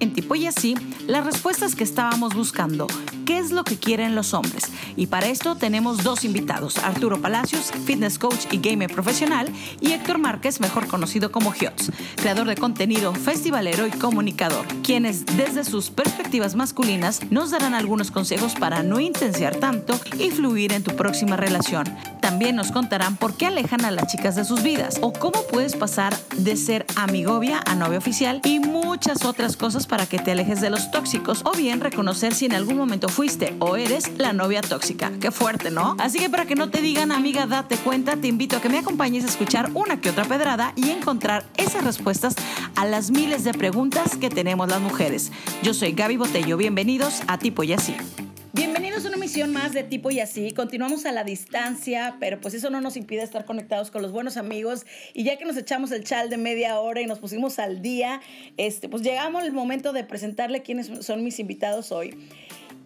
en tipo y así las respuestas que estábamos buscando. ¿Qué es lo que quieren los hombres? Y para esto tenemos dos invitados, Arturo Palacios, fitness coach y gamer profesional, y Héctor Márquez, mejor conocido como Hiots, creador de contenido, festivalero y comunicador, quienes desde sus perspectivas masculinas nos darán algunos consejos para no intensiar tanto y fluir en tu próxima relación. También nos contarán por qué alejan a las chicas de sus vidas o cómo puedes pasar de ser amigovia a novia oficial y muchas otras cosas para que te alejes de los tóxicos o bien reconocer si en algún momento fuiste o eres la novia tóxica. Qué fuerte, ¿no? Así que para que no te digan, amiga, date cuenta, te invito a que me acompañes a escuchar una que otra pedrada y encontrar esas respuestas a las miles de preguntas que tenemos las mujeres. Yo soy Gaby Botello, bienvenidos a Tipo y Así. Más de tipo y así. Continuamos a la distancia, pero pues eso no nos impide estar conectados con los buenos amigos. Y ya que nos echamos el chal de media hora y nos pusimos al día, este, pues llegamos el momento de presentarle quiénes son mis invitados hoy.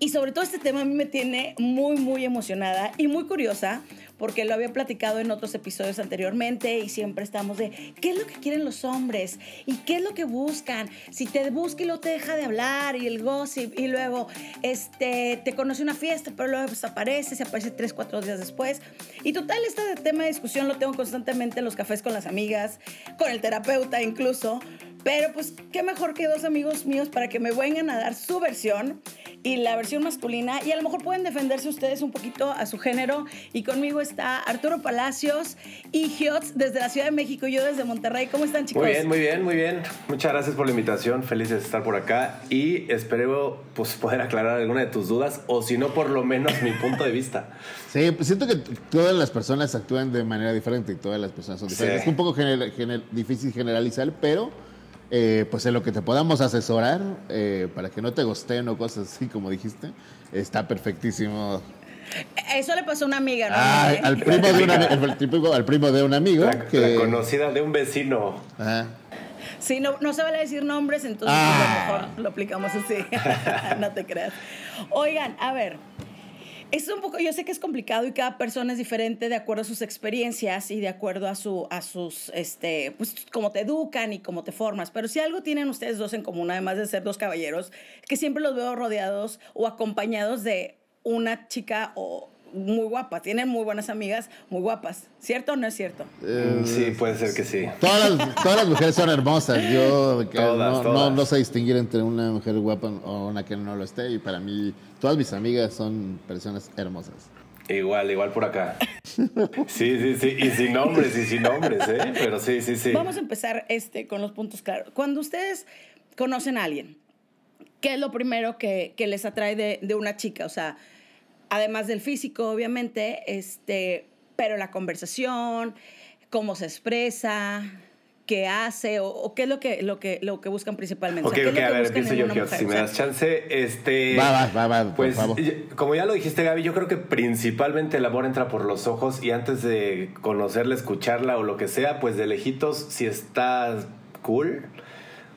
Y sobre todo este tema a mí me tiene muy, muy emocionada y muy curiosa porque lo había platicado en otros episodios anteriormente y siempre estamos de qué es lo que quieren los hombres y qué es lo que buscan. Si te busca y lo te deja de hablar y el gossip y luego este, te conoce una fiesta pero luego desaparece, se aparece tres, cuatro días después. Y total, este tema de discusión lo tengo constantemente en los cafés con las amigas, con el terapeuta incluso. Pero pues qué mejor que dos amigos míos para que me vengan a dar su versión y la versión masculina y a lo mejor pueden defenderse ustedes un poquito a su género y conmigo está Arturo Palacios y Giots desde la Ciudad de México y yo desde Monterrey. ¿Cómo están chicos? Muy bien, muy bien, muy bien. Muchas gracias por la invitación, feliz de estar por acá y espero pues poder aclarar alguna de tus dudas o si no por lo menos mi punto de vista. Sí, pues siento que todas las personas actúan de manera diferente y todas las personas son diferentes. Es un poco difícil generalizar, pero eh, pues en lo que te podamos asesorar eh, para que no te gosteen o cosas así como dijiste, está perfectísimo. Eso le pasó a una amiga, ¿no? al, primo de una, al primo de un amigo. La, que... conocida de un vecino. Sí, no, no se vale decir nombres, entonces pues, a lo ah. mejor lo aplicamos así. no te creas. Oigan, a ver, es un poco, yo sé que es complicado y cada persona es diferente de acuerdo a sus experiencias y de acuerdo a, su, a sus, este, pues, cómo te educan y cómo te formas. Pero si algo tienen ustedes dos en común, además de ser dos caballeros, que siempre los veo rodeados o acompañados de una chica o muy guapa, tienen muy buenas amigas, muy guapas. ¿Cierto o no es cierto? Eh, sí, puede ser que sí. Todas las, todas las mujeres son hermosas. Yo no, No, no, sé distinguir entre una mujer guapa o una que no lo esté. Y para mí, todas mis amigas son personas hermosas. Igual, igual por acá. Sí, sí, sí. Y sin nombres, y sin nombres, ¿eh? Pero sí, sí, sí. Vamos a empezar este, con los puntos claros. Cuando ustedes conocen a alguien, ¿qué es lo primero que, que les atrae de, de una chica? O sea, además del físico, obviamente, este, pero la conversación, cómo se expresa, qué hace o, qué es lo que, lo que, lo que buscan principalmente. Ok, ok, a ver, empiezo yo, si me das chance. Este, va, va, va, Pues, como ya lo dijiste, Gaby, yo creo que principalmente el amor entra por los ojos y antes de conocerla, escucharla o lo que sea, pues de lejitos, si está cool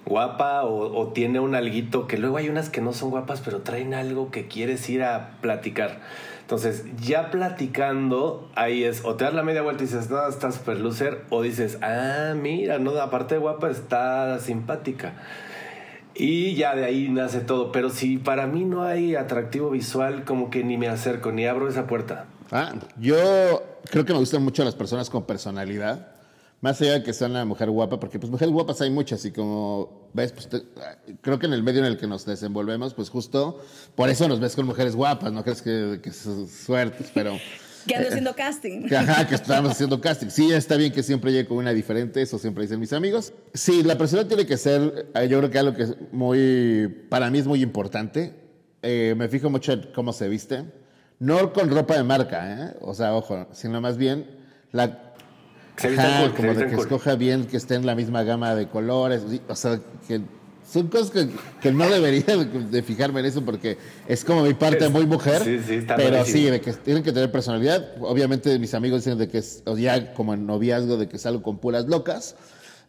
guapa o, tiene un alguito, que luego hay unas que no son guapas, pero traen algo que quieres ir a platicar. Entonces, ya platicando, ahí es, o te das la media vuelta y dices, no, estás super loser, o dices, ah, mira, no, aparte de guapa, está simpática. Y ya de ahí nace todo. Pero si para mí no hay atractivo visual, como que ni me acerco, ni abro esa puerta. Ah, yo creo que me gustan mucho las personas con personalidad más allá de que sea una mujer guapa, porque pues mujeres guapas hay muchas y como ves, pues creo que en el medio en el que nos desenvolvemos, pues justo por eso nos ves con mujeres guapas, no crees que, que suertes, pero... Que ando haciendo casting. ajá, que estamos haciendo casting. Sí, está bien que siempre llegue con una diferente, eso siempre dicen mis amigos. Sí, la persona tiene que ser, eh, yo creo que algo que es muy, para mí es muy importante. Eh, me fijo mucho en cómo se viste. No con ropa de marca, ¿eh? o sea, ojo, sino más bien la como de que escoja bien, que esté en la misma gama de colores. O sea, que son cosas que, no debería de, fijarme en eso porque es como mi parte muy mujer. Sí, sí, está pero sí, de que tienen que tener personalidad. Obviamente mis amigos dicen de que es, o ya como en noviazgo, de que salgo con puras locas.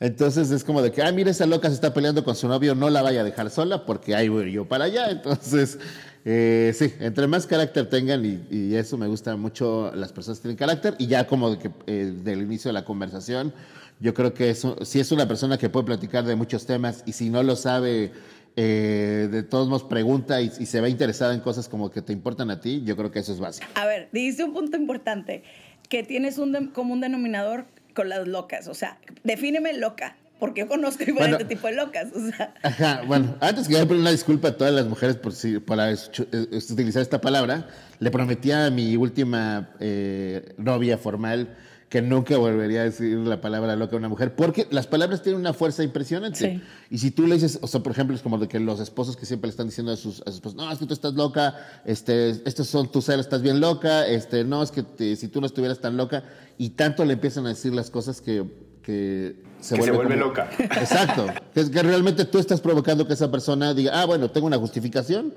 Entonces es como de que, ah, mira, esa loca se está peleando con su novio, no la vaya a dejar sola porque ahí voy yo para allá. Entonces, eh, sí, entre más carácter tengan, y, eso me gusta mucho, las personas tienen carácter, y ya como de que, eh, del inicio de la conversación, yo creo que si es una persona que puede platicar de muchos temas y si no lo sabe eh, de todos modos pregunta y, se ve interesada en cosas como que te importan a ti, yo creo que eso es básico. A ver, dijiste un punto importante, que tienes un de- común denominador con las locas. O sea, defíneme loca, porque yo conozco diferente Bueno. tipo de locas. O sea, Ajá, bueno, antes que yo pedir una disculpa a todas las mujeres por si, para es- eh, utilizar esta palabra, le prometí a mi última eh, novia formal que nunca volvería a decir la palabra loca a una mujer, porque las palabras tienen una fuerza impresionante. Sí. Y si tú le dices, o sea, por ejemplo, es como de que los esposos que siempre le están diciendo a sus, a sus esposos, no, es que tú estás loca, este, estos son tus celos, estás bien loca, este, no, es que te- si tú no estuvieras tan loca, y tanto le empiezan a decir las cosas que, que se Que se vuelve como- loca. Exacto. Que es que realmente tú estás provocando que esa persona diga, ah, bueno, tengo una justificación,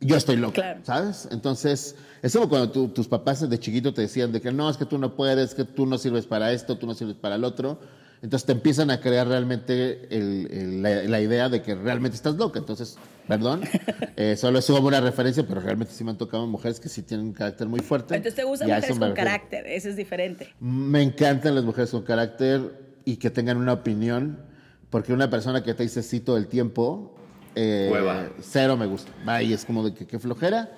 yo estoy Claro. ¿sabes? Entonces, es como cuando tus papás de chiquito te decían de que no, es que tú no puedes, que tú no sirves para esto, tú no sirves para el otro. Entonces te empiezan a crear realmente el- el- la, la idea de que realmente estás loca. Entonces, perdón, eh, solo es como una referencia, pero realmente sí me han tocado mujeres que sí tienen un carácter muy fuerte. entonces te gustan mujeres con carácter, eso es diferente. Me encantan las mujeres con carácter y que tengan una opinión, porque una persona que te dice sí todo el tiempo, eh, Hueva. cero me gusta. Vaya, es como de que qué flojera.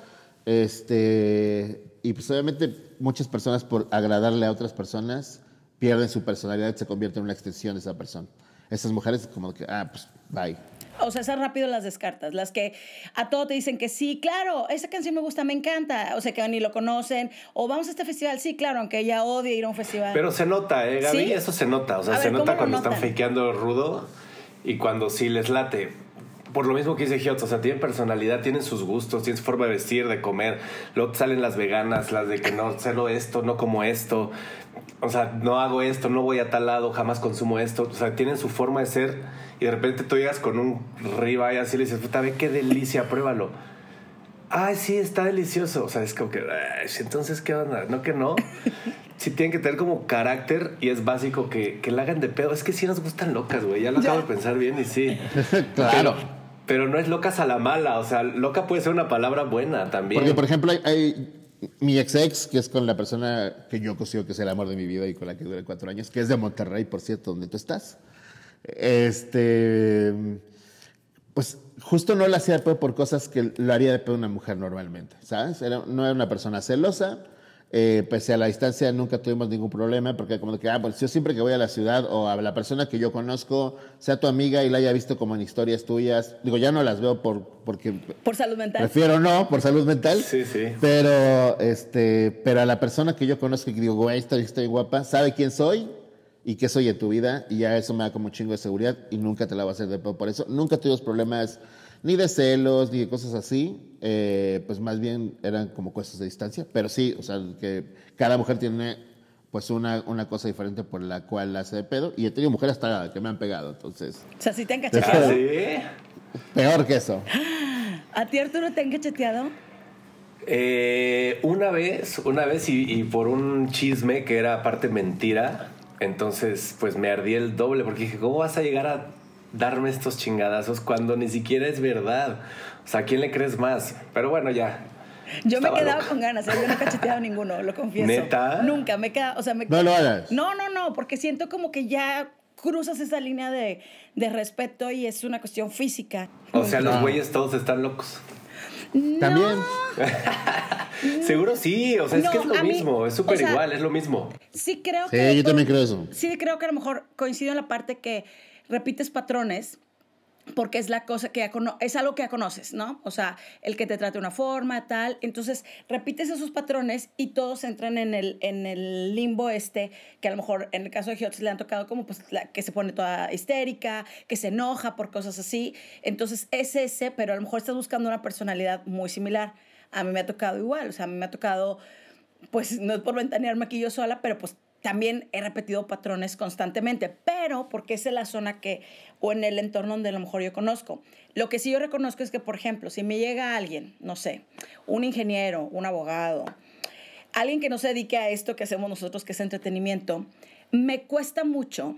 Este, y pues obviamente muchas personas por agradarle a otras personas pierden su personalidad y se convierten en una extensión de esa persona. Esas mujeres como que, ah, pues bye. O sea, esas rápido las descartas. Las que a todo te dicen que sí, claro, esa canción me gusta, me encanta. O sea, que ni lo conocen. O vamos a este festival, sí, claro, aunque ella odie ir a un festival. Pero se nota, ¿eh, Gaby? ¿Sí? Eso se nota. O sea, A se ver, nota ¿cómo lo cuando están notan? fakeando rudo y cuando sí les late. Por lo mismo que dice Giotto, o sea, tienen personalidad, tienen sus gustos, tienen su forma de vestir, de comer. Luego salen las veganas, las de que no celo esto, no como esto. O sea, no hago esto, no voy a tal lado, jamás consumo esto. O sea, tienen su forma de ser y de repente tú llegas con un ribeye así y le dices, puta, ve qué delicia, pruébalo. Ay, sí, está delicioso. O sea, es como que, entonces, ¿qué onda? No que no. Sí tienen que tener como carácter y es básico que, que la hagan de pedo. Es que sí nos gustan locas, güey. Ya lo acabo de pensar bien y sí. Claro. Pero, pero no es locas a la mala. O sea, loca puede ser una palabra buena también. Porque, por ejemplo, hay, hay- mi ex ex, que es con la persona que yo considero que es el amor de mi vida y con la que duré cuatro años, que es de Monterrey, por cierto, donde tú estás. Este. Pues justo no la hacía de por cosas que lo haría de una mujer normalmente, ¿sabes? No era una persona celosa. Eh, pese a la distancia nunca tuvimos ningún problema porque como de que, ah, pues yo siempre que voy a la ciudad o a la persona que yo conozco, sea tu amiga y la haya visto como en historias tuyas, digo, ya no las veo por, porque Por salud mental. Prefiero no, por salud mental. Sí, sí. Pero, este, pero a la persona que yo conozco y que digo, güey, bien guapa, sabe quién soy y qué soy en tu vida. Y ya eso me da como un chingo de seguridad y nunca te la voy a hacer de pedo por eso. Nunca tuvimos problemas ni de celos ni de cosas así. Eh, pues más bien eran como cosas de distancia. Pero sí, o sea, que cada mujer tiene pues una, una cosa diferente por la cual la hace de pedo. Y he tenido mujeres hasta que me han pegado. Entonces, O sea, si te han ¿Ah, cacheteado. sí? peor que eso. ¿A ti, Arturo, te han cacheteado? Eh, una vez, una vez y, y por un chisme que era aparte mentira, entonces pues me ardí el doble porque dije, ¿cómo vas a llegar a darme estos chingadazos cuando ni siquiera es verdad? O sea, ¿a quién le crees más? Pero bueno, ya. Yo me quedaba loco. con ganas, ¿eh? yo no he cacheteado a ninguno, lo confieso. ¿Neta? Nunca, me queda, o sea, me No lo hagas. No, no, no, porque siento como que ya cruzas esa línea de, de respeto y es una cuestión física. O sea, los güeyes todos están locos. También. Seguro sí, o sea, es No, que es lo mí- mismo, es súper o sea, igual, es lo mismo. Sí creo Sí, que... yo también creo eso. Sí creo que a lo mejor coincido en la parte que repites patrones porque es la cosa que ya es algo que ya conoces, ¿no? O sea, el que te trate una forma, tal. Entonces, repites esos patrones y todos entran en el, en el limbo este, que a lo mejor en el caso de Giotz le han tocado como pues que se pone toda histérica, que se enoja por cosas así. Entonces, es ese, pero a lo mejor estás buscando una personalidad muy similar. A mí me ha tocado igual, o sea, a mí me ha tocado pues no es por ventanearme aquí yo sola, pero pues también he repetido patrones constantemente, pero porque es en la zona que, o en el entorno donde a lo mejor yo conozco. Lo que sí yo reconozco es que, por ejemplo, si me llega alguien, no sé, un ingeniero, un abogado, alguien que no se dedique a esto que hacemos nosotros, que es entretenimiento, me cuesta mucho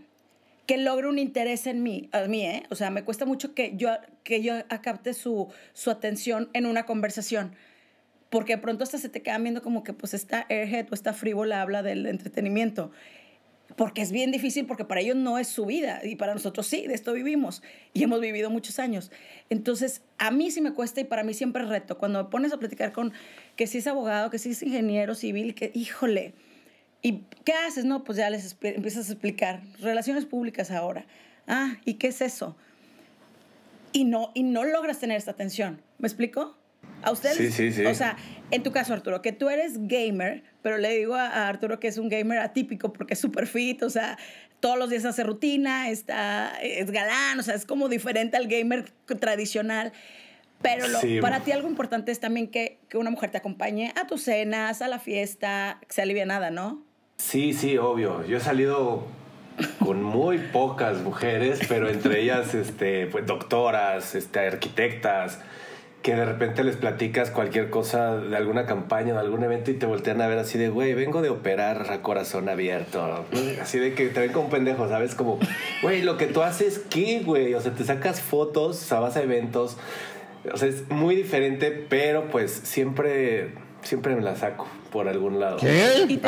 que logre un interés en mí, a mí, ¿eh? O sea, me cuesta mucho que yo, que yo capte su, su atención en una conversación. Porque de pronto hasta se te quedan viendo como que pues esta airhead o esta frívola habla del entretenimiento. porque es bien difícil, porque para ellos no es su vida y para nosotros sí, de esto vivimos y hemos vivido muchos años. Entonces, a mí sí me cuesta y para mí siempre es reto. Cuando me pones a platicar con que si es abogado, que si es ingeniero civil, que híjole, ¿y qué haces? No, pues ya les empiezas a explicar. Relaciones públicas ahora. Ah, ¿y qué es eso? Y no, y no logras tener esta atención. ¿Me explico? A ustedes, sí, sí, sí. o sea, en tu caso, Arturo, que tú eres gamer, pero le digo a, Arturo que es un gamer atípico porque es súper fit, o sea, todos los días hace rutina, está, es galán, o sea, es como diferente al gamer tradicional. Pero para ti algo importante es también que, que, una mujer te acompañe a tus cenas, a la fiesta, que sea nada, ¿no? Sí, sí, obvio. Yo he salido con muy pocas mujeres, pero entre ellas, este, pues, doctoras, este, arquitectas, que de repente les platicas cualquier cosa de alguna campaña, de algún evento y te voltean a ver así de, güey, vengo de operar a corazón abierto. Así de que te ven como pendejo, ¿sabes? Como, güey, lo que tú haces, ¿qué, güey? O sea, te sacas fotos, o sea, vas a eventos. O sea, es muy diferente, pero pues siempre, siempre me la saco por algún lado. ¿Qué? Y,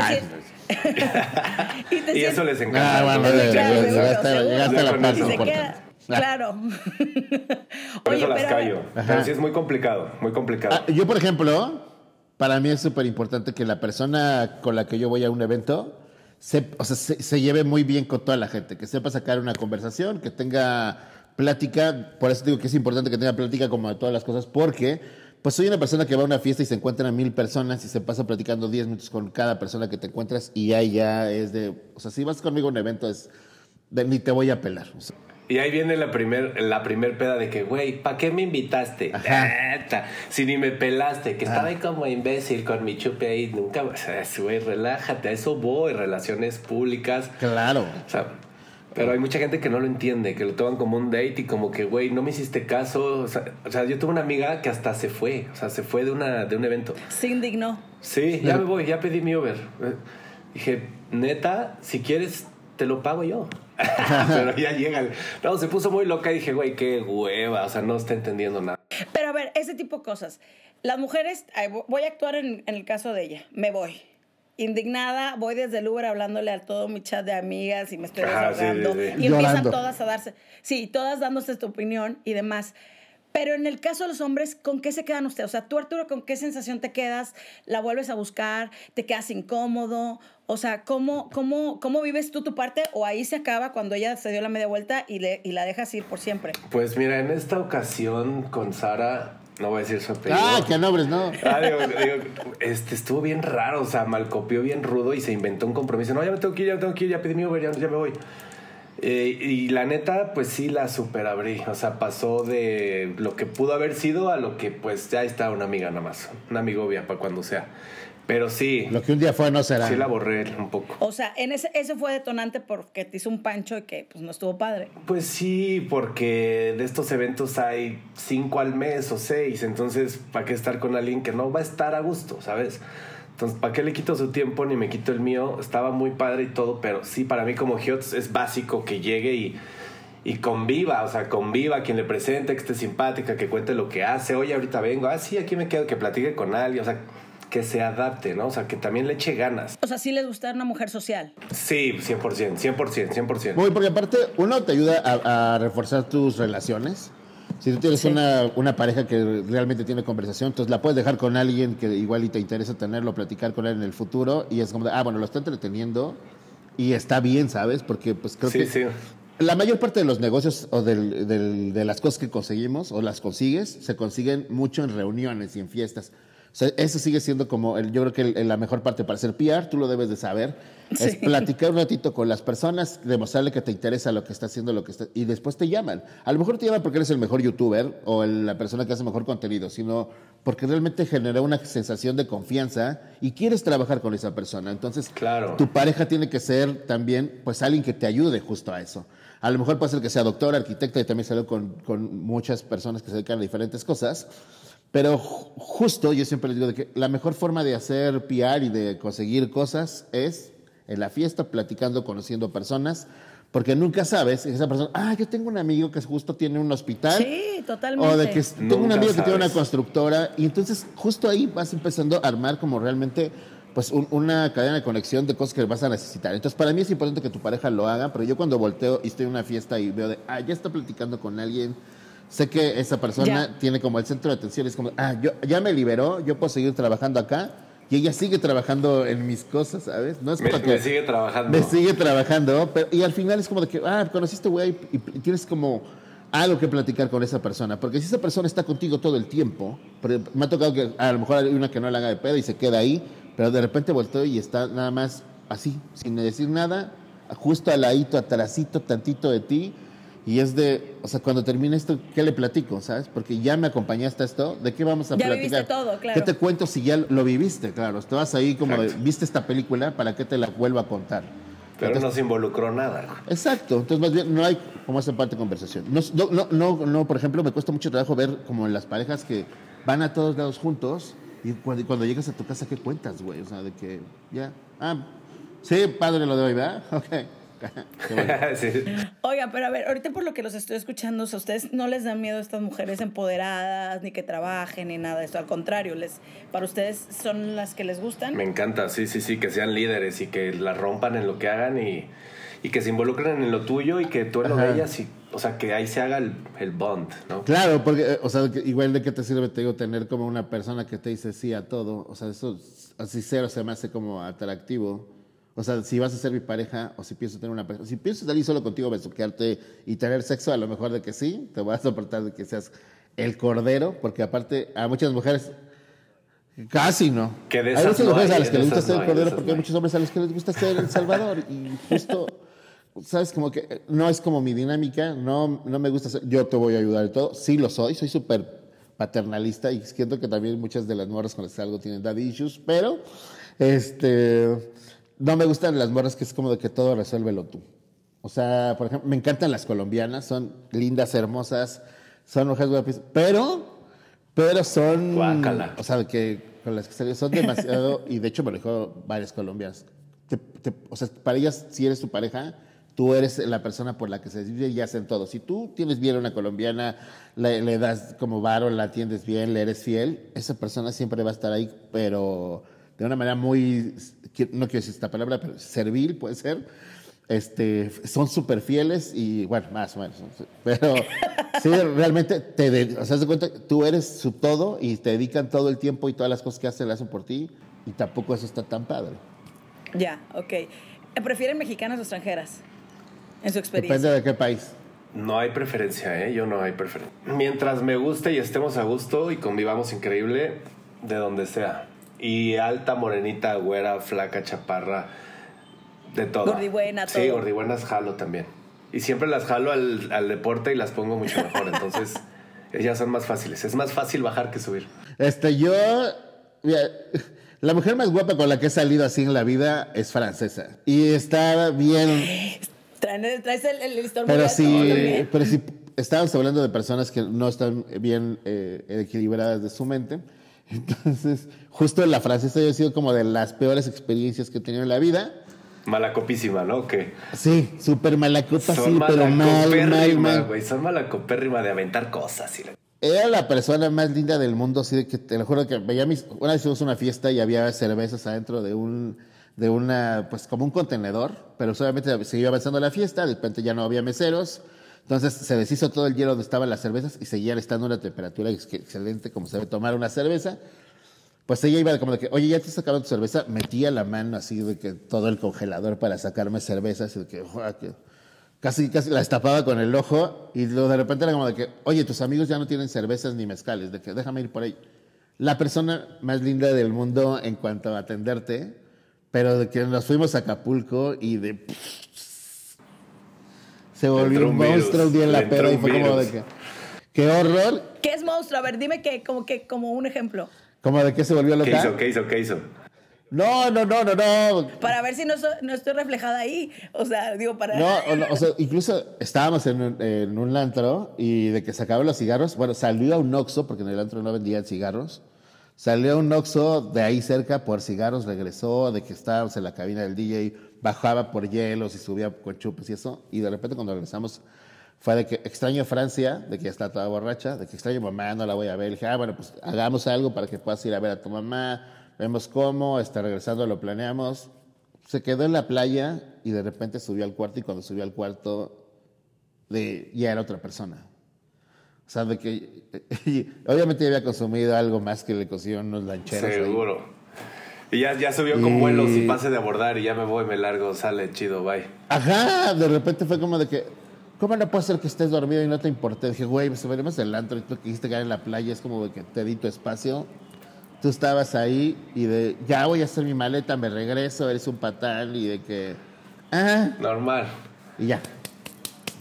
y, eso les encanta. Ah, bueno, llegaste, a la parte Claro. Por eso las callo. Pero sí es muy complicado, muy complicado. Ah, yo, por ejemplo, para mí es súper importante que la persona con la que yo voy a un evento se, o sea, se, lleve muy bien con toda la gente, que sepa sacar una conversación, que tenga plática. Por eso digo que es importante que tenga plática como de todas las cosas, porque pues soy una persona que va a una fiesta y se encuentran a mil personas y se pasa platicando 10 minutos con cada persona que te encuentras y ahí ya es de, o sea, si vas conmigo a un evento es de, ni te voy a pelar. O sea. Y ahí viene la primer, la primer peda de que, güey, ¿para qué me invitaste? Si ni me pelaste, que estaba ahí como imbécil con mi chupe ahí, nunca, o sea, güey, relájate, a eso voy, relaciones públicas. Claro. O sea, pero hay mucha gente que no lo entiende, que lo toman como un date y como que, güey, no me hiciste caso. O sea, yo tuve una amiga que hasta se fue, o sea, se fue de, una, de un evento. Se indignó. Sí, ya me voy, ya pedí mi Uber. Dije, neta, si quieres, te lo pago yo. pero ya llega. No, se puso muy loca y dije, güey, qué hueva. O sea, no está entendiendo nada. Pero a ver, ese tipo de cosas. Las mujeres, voy a actuar en, el caso de ella. Me voy indignada, voy desde el Uber hablándole a todo mi chat de amigas y me estoy desahogando. Y empiezan todas a darse, sí, todas dándose tu opinión y demás. Pero en el caso de los hombres, ¿con qué se quedan ustedes? O sea, tú, Arturo, ¿con qué sensación te quedas? ¿La vuelves a buscar? ¿Te quedas incómodo? O sea, ¿cómo, cómo, cómo vives tú tu parte? ¿O ahí se acaba cuando ella se dio la media vuelta y, le, y la dejas ir por siempre? Pues mira, en esta ocasión con Sara, no voy a decir su apellido. Ah, qué nombres, no. Ah, digo, este, estuvo bien raro, o sea, malcopió bien rudo y se inventó un compromiso. No, ya me tengo que ir, ya me tengo que ir, ya pedí mi Uber, ya, ya me voy. Eh, y la neta, pues sí la superabrí. O sea, pasó de lo que pudo haber sido a lo que pues ya está una amiga nada más. Una amigovia para cuando sea. Pero sí. Lo que un día fue no será. Sí la borré un poco. O sea, en ese, ese fue detonante porque te hizo un pancho y que pues no estuvo padre. Pues sí, porque de estos eventos hay cinco al mes o seis. Entonces, ¿para qué estar con alguien que no va a estar a gusto, sabes? Entonces, ¿para qué le quito su tiempo ni me quito el mío? Estaba muy padre y todo, pero sí, para mí como Hiots es básico que llegue y, y conviva, o sea, conviva, quien le presente, que esté simpática, que cuente lo que hace. Oye, ahorita vengo, ah, sí, aquí me quedo, que platique con alguien, o sea, que se adapte, ¿no? O sea, que también le eche ganas. O sea, sí les gusta una mujer social. Sí, 100%, 100%, 100%. Muy, porque aparte, uno te ayuda a, a reforzar tus relaciones. Si tú tienes una, una, pareja que realmente tiene conversación, entonces la puedes dejar con alguien que igual y te interesa tenerlo, platicar con él en el futuro, y es como, de, ah, bueno, lo está entreteniendo y está bien, ¿sabes? Porque pues creo sí, que sí. la mayor parte de los negocios o del, del, de las cosas que conseguimos o las consigues, se consiguen mucho en reuniones y en fiestas eso sigue siendo como, el, yo creo que la mejor parte para hacer PR, tú lo debes de saber, es platicar un ratito con las personas, demostrarle que te interesa lo que está haciendo, lo que está, y después te llaman. A lo mejor te llaman porque eres el mejor youtuber o la persona que hace mejor contenido, sino porque realmente genera una sensación de confianza y quieres trabajar con esa persona. Entonces, claro. tu pareja tiene que ser también, pues, alguien que te ayude justo a eso. A lo mejor puede ser que sea doctor, arquitecto, y también salió con, con muchas personas que se dedican a diferentes cosas pero justo yo siempre les digo de que la mejor forma de hacer PR y de conseguir cosas es en la fiesta, platicando, conociendo personas, porque nunca sabes, esa persona, ah, yo tengo un amigo que justo tiene un hospital. Sí, totalmente. O de que tengo un amigo que tiene una constructora, y entonces justo ahí vas empezando a armar como realmente pues una cadena de conexión de cosas que vas a necesitar. Entonces, para mí es importante que tu pareja lo haga, pero yo cuando volteo y estoy en una fiesta y veo de, ah, ya está platicando con alguien, sé que esa persona tiene como el centro de atención, es como, ah, yo, ya me liberó, yo puedo seguir trabajando acá. Y ella sigue trabajando en mis cosas, ¿sabes? No es me, que me sigue trabajando. Me sigue trabajando, pero, y al final es como de que, ah, conociste güey y tienes como algo que platicar con esa persona. Porque si esa persona está contigo todo el tiempo, me ha tocado que a lo mejor hay una que no la haga de pedo y se queda ahí, pero de repente volteo y está nada más así, sin decir nada, justo al ladito, atrasito, tantito de ti. Y es de, o sea, cuando termine esto, ¿qué le platico? ¿Sabes? Porque ya me acompañaste a esto, ¿de qué vamos a ya platicar? Viviste todo, claro. ¿Qué te cuento si ya lo viviste? Claro, estabas ahí como, viste esta película, ¿para qué te la vuelvo a contar? Pero no se involucró nada. Exacto, entonces más bien no hay como esa parte de conversación. No, no, no, no, por ejemplo, me cuesta mucho trabajo ver como en las parejas que van a todos lados juntos y cuando, cuando llegas a tu casa, ¿qué cuentas, güey? O sea, de que ya, ah, sí, padre lo de hoy, ¿verdad? Ok. Oigan, pero a ver, ahorita por lo que los estoy escuchando, a ustedes no les da miedo estas mujeres empoderadas, ni que trabajen, ni nada de esto. Al contrario, les, para ustedes son las que les gustan. Me encanta, sí, sí, sí, que sean líderes y que la rompan en lo que hagan y, y que se involucren en lo tuyo y que tú en lo de ellas y o sea, que ahí se haga el, el, bond, ¿no? Claro, porque, eh, o sea, igual de qué te sirve, te digo, tener como una persona que te dice sí a todo. O sea, eso así cero se me hace como atractivo. O sea, si vas a ser mi pareja o si pienso tener una pareja, si pienso salir solo contigo, besuquearte y tener sexo, a lo mejor de que sí, te voy a soportar de que seas el cordero, porque aparte a muchas mujeres casi no. Que hay muchas mujeres a las que les gusta ser el cordero porque hay muchos hombres a los que les gusta ser el salvador y justo sabes como que no es como mi dinámica, no no me gusta ser, yo te voy a ayudar y todo, sí lo soy, soy súper paternalista y siento que también muchas de las morras con las que algo tienen daddy issues, pero este no me gustan las morras que es como de que todo resuélvelo tú. O sea, por ejemplo, me encantan las colombianas, son lindas, hermosas, son mujeres guapas, pero, pero son. Guácala. O sea, que con las que salí son demasiado, y de hecho me lo dijo varias colombianas. o sea, para ellas, si eres tu pareja, tú eres la persona por la que se vive y hacen todo. Si tú tienes bien a una colombiana, le, le das como varo, la atiendes bien, le eres fiel, esa persona siempre va a estar ahí, pero de una manera muy, no quiero decir esta palabra, pero servil puede ser. Este, son súper fieles y bueno, más o menos. Pero sí, realmente te, o sea, cuenta, tú eres su todo y te dedican todo el tiempo y todas las cosas que hacen, las hacen por ti y tampoco eso está tan padre. Ya, ok. ¿Prefieren mexicanas o extranjeras? En su experiencia. Depende de qué país. No hay preferencia, ¿eh? Yo no hay preferencia. Mientras me guste y estemos a gusto y convivamos increíble, de donde sea. Y alta, morenita, güera, flaca, chaparra, de todo. Gordibuena, todo. Sí, gordibuenas jalo también. Y siempre las jalo al, al deporte y las pongo mucho mejor. Entonces, ellas son más fáciles. Es más fácil bajar que subir. Este, yo. la mujer más guapa con la que he salido así en la vida es francesa. Y está bien. Traes el, el, Pero sí, pero sí, estábamos hablando de personas que no están bien eh, equilibradas de su mente. Entonces, justo la francesa yo he sido como de las peores experiencias que he tenido en la vida. Malacopísima, ¿no? ¿Qué? Sí, súper malacopa, sí, pero mal, mal, mal. güey. Son malacopérrima de aventar cosas. Y Era la persona más linda del mundo, así de que te lo juro que veía mis... Una vez hicimos una fiesta y había cervezas adentro de un... De una, pues como un contenedor, pero solamente seguía avanzando la fiesta, de repente ya no había meseros, entonces se deshizo todo el hielo donde estaban las cervezas y seguían estando una temperatura excelente como se debe tomar una cerveza. Pues ella iba como de que, oye, ya te sacaron tu cerveza, metía la mano así de que todo el congelador para sacarme cervezas y de que, casi, casi la estapaba con el ojo y de repente era como de que, oye, tus amigos ya no tienen cervezas ni mezcales, de que déjame ir por ahí. La persona más linda del mundo en cuanto a atenderte, pero de que nos fuimos a Acapulco y de se volvió un monstruo un día en la pera y fue como de que. ¡Qué horror! ¿Qué es monstruo? A ver, dime que, como que, como un ejemplo. ¿Cómo de qué se volvió loca? ¿Qué hizo? ¿Qué hizo? ¿Qué hizo? No, no, no, no, no. Para ver si no, no estoy reflejada ahí. O sea, digo, para. No, o, sea, incluso estábamos en un, en un antro y de que se acabaron los cigarros. Bueno, salió a un Oxxo, porque en el antro no vendían cigarros. Salió a un Oxxo de ahí cerca por cigarros, regresó, de que estábamos en la cabina del DJ bajaba por hielos y subía con chupes y eso. Y de repente cuando regresamos fue de que extraño Francia, de que ya está toda borracha, de que extraño mamá, no la voy a ver. Le dije, ah, bueno, pues hagamos algo para que puedas ir a ver a tu mamá. vemos cómo, está regresando, lo planeamos. Se quedó en la playa y de repente subió al cuarto y cuando subió al cuarto de, ya era otra persona. O sea, de que obviamente había consumido algo más que le cosieron unos lancheros. Seguro. Y ya, ya subió con vuelos y pase de abordar y ya me voy, me largo, sale chido, bye. Ajá, de repente fue como de que, ¿cómo no puede ser que estés dormido y no te importe? Dije, güey, pues veremos el antro y tú quisiste caer en la playa, es como de que te di tu espacio. Tú estabas ahí y de, ya voy a hacer mi maleta, me regreso, eres un patán y de que, ah. Normal. Y ya.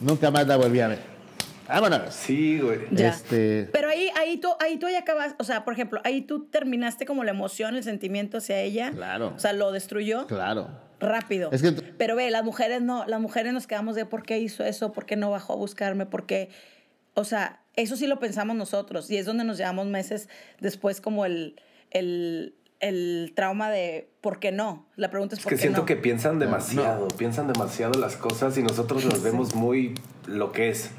Nunca más la volví a ver. Vámonos. Sí, güey. Este... Pero ahí, ahí, tú, ahí tú ya acabas, o sea, por ejemplo, ahí tú terminaste como la emoción, el sentimiento hacia ella. Claro. O sea, lo destruyó. Claro. Rápido. Es que- Pero ve, las mujeres no, las mujeres nos quedamos de por qué hizo eso, por qué no bajó a buscarme, por qué. O sea, eso sí lo pensamos nosotros y es donde nos llevamos meses después como el, el, el trauma de por qué no. La pregunta es Es por que qué siento no. que piensan demasiado, piensan demasiado las cosas y nosotros las vemos muy lo que es.